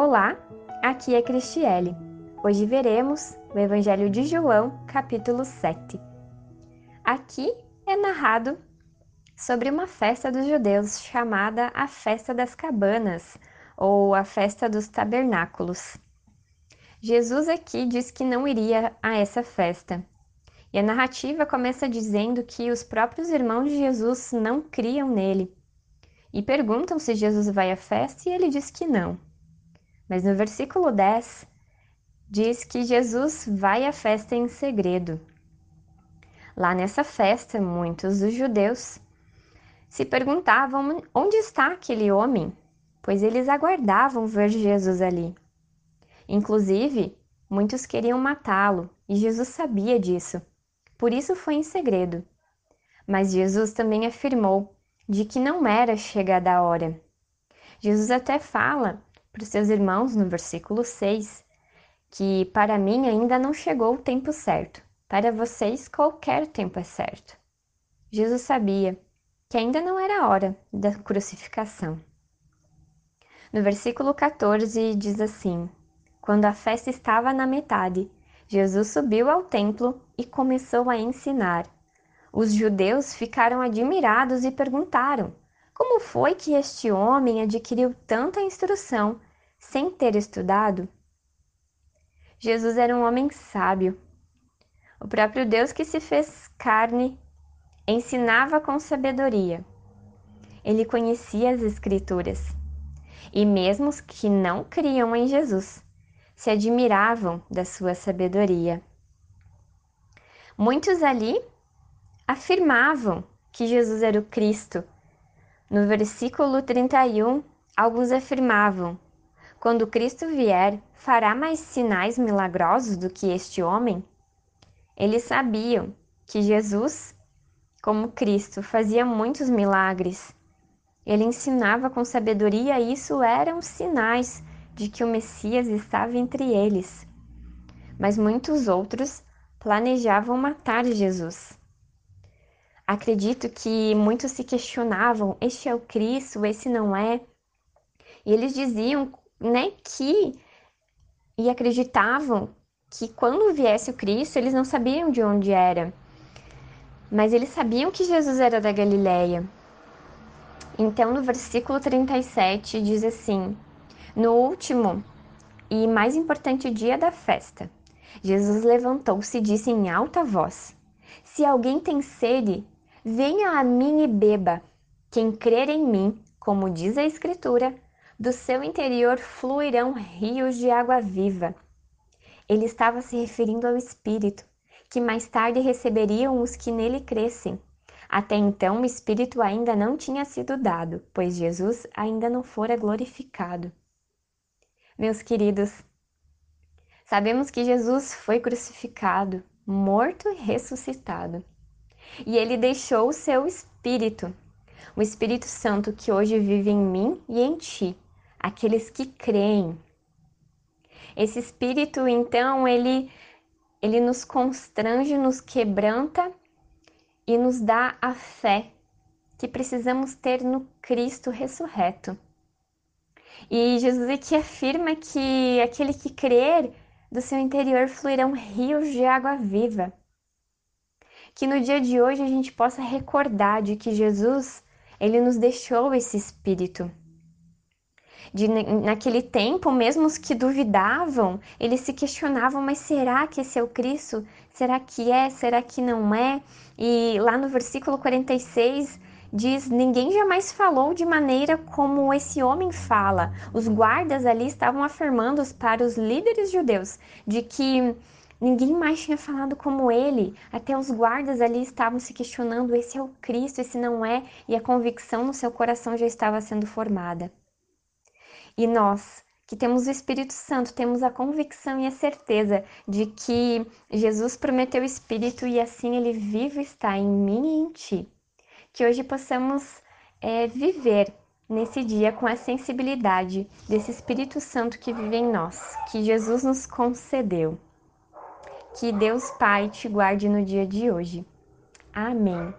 Olá, aqui é Cristiele. Hoje veremos o Evangelho de João, capítulo 7. Aqui é narrado sobre uma festa dos judeus chamada a Festa das Cabanas ou a Festa dos Tabernáculos. Jesus aqui diz que não iria a essa festa. E a narrativa começa dizendo que os próprios irmãos de Jesus não criam nele e perguntam se Jesus vai à festa e ele diz que não. Mas no versículo 10 diz que Jesus vai à festa em segredo. Lá nessa festa, muitos dos judeus se perguntavam onde está aquele homem, pois eles aguardavam ver Jesus ali. Inclusive, muitos queriam matá-lo e Jesus sabia disso, por isso foi em segredo. Mas Jesus também afirmou de que não era chegada a hora. Jesus até fala para os seus irmãos no versículo 6 que para mim ainda não chegou o tempo certo, para vocês qualquer tempo é certo. Jesus sabia que ainda não era a hora da crucificação. No versículo 14 diz assim: Quando a festa estava na metade, Jesus subiu ao templo e começou a ensinar. Os judeus ficaram admirados e perguntaram: Como foi que este homem adquiriu tanta instrução sem ter estudado? Jesus era um homem sábio. O próprio Deus que se fez carne ensinava com sabedoria. Ele conhecia as Escrituras. E mesmo os que não criam em Jesus se admiravam da sua sabedoria. Muitos ali afirmavam que Jesus era o Cristo. No versículo 31, alguns afirmavam: quando Cristo vier, fará mais sinais milagrosos do que este homem? Eles sabiam que Jesus, como Cristo, fazia muitos milagres. Ele ensinava com sabedoria e isso eram sinais de que o Messias estava entre eles. Mas muitos outros planejavam matar Jesus. Acredito que muitos se questionavam: este é o Cristo, esse não é. E eles diziam né, que e acreditavam que quando viesse o Cristo, eles não sabiam de onde era, mas eles sabiam que Jesus era da Galileia. Então, no versículo 37 diz assim: No último e mais importante dia da festa, Jesus levantou-se e disse em alta voz: Se alguém tem sede, venha a mim e beba. Quem crer em mim, como diz a Escritura, do seu interior fluirão rios de água viva. Ele estava se referindo ao Espírito, que mais tarde receberiam os que nele crescem. Até então, o Espírito ainda não tinha sido dado, pois Jesus ainda não fora glorificado. Meus queridos, sabemos que Jesus foi crucificado, morto e ressuscitado. E ele deixou o seu Espírito, o Espírito Santo que hoje vive em mim e em ti aqueles que creem. Esse espírito, então, ele ele nos constrange, nos quebranta e nos dá a fé que precisamos ter no Cristo ressurreto. E Jesus aqui afirma que aquele que crer, do seu interior fluirão rios de água viva. Que no dia de hoje a gente possa recordar de que Jesus, ele nos deixou esse espírito de naquele tempo, mesmo os que duvidavam, eles se questionavam, mas será que esse é o Cristo? Será que é? Será que não é? E lá no versículo 46 diz: Ninguém jamais falou de maneira como esse homem fala. Os guardas ali estavam afirmando para os líderes judeus de que ninguém mais tinha falado como ele. Até os guardas ali estavam se questionando: esse é o Cristo, esse não é? E a convicção no seu coração já estava sendo formada. E nós, que temos o Espírito Santo, temos a convicção e a certeza de que Jesus prometeu o Espírito e assim ele vive está em mim e em ti. Que hoje possamos é, viver nesse dia com a sensibilidade desse Espírito Santo que vive em nós, que Jesus nos concedeu. Que Deus Pai te guarde no dia de hoje. Amém.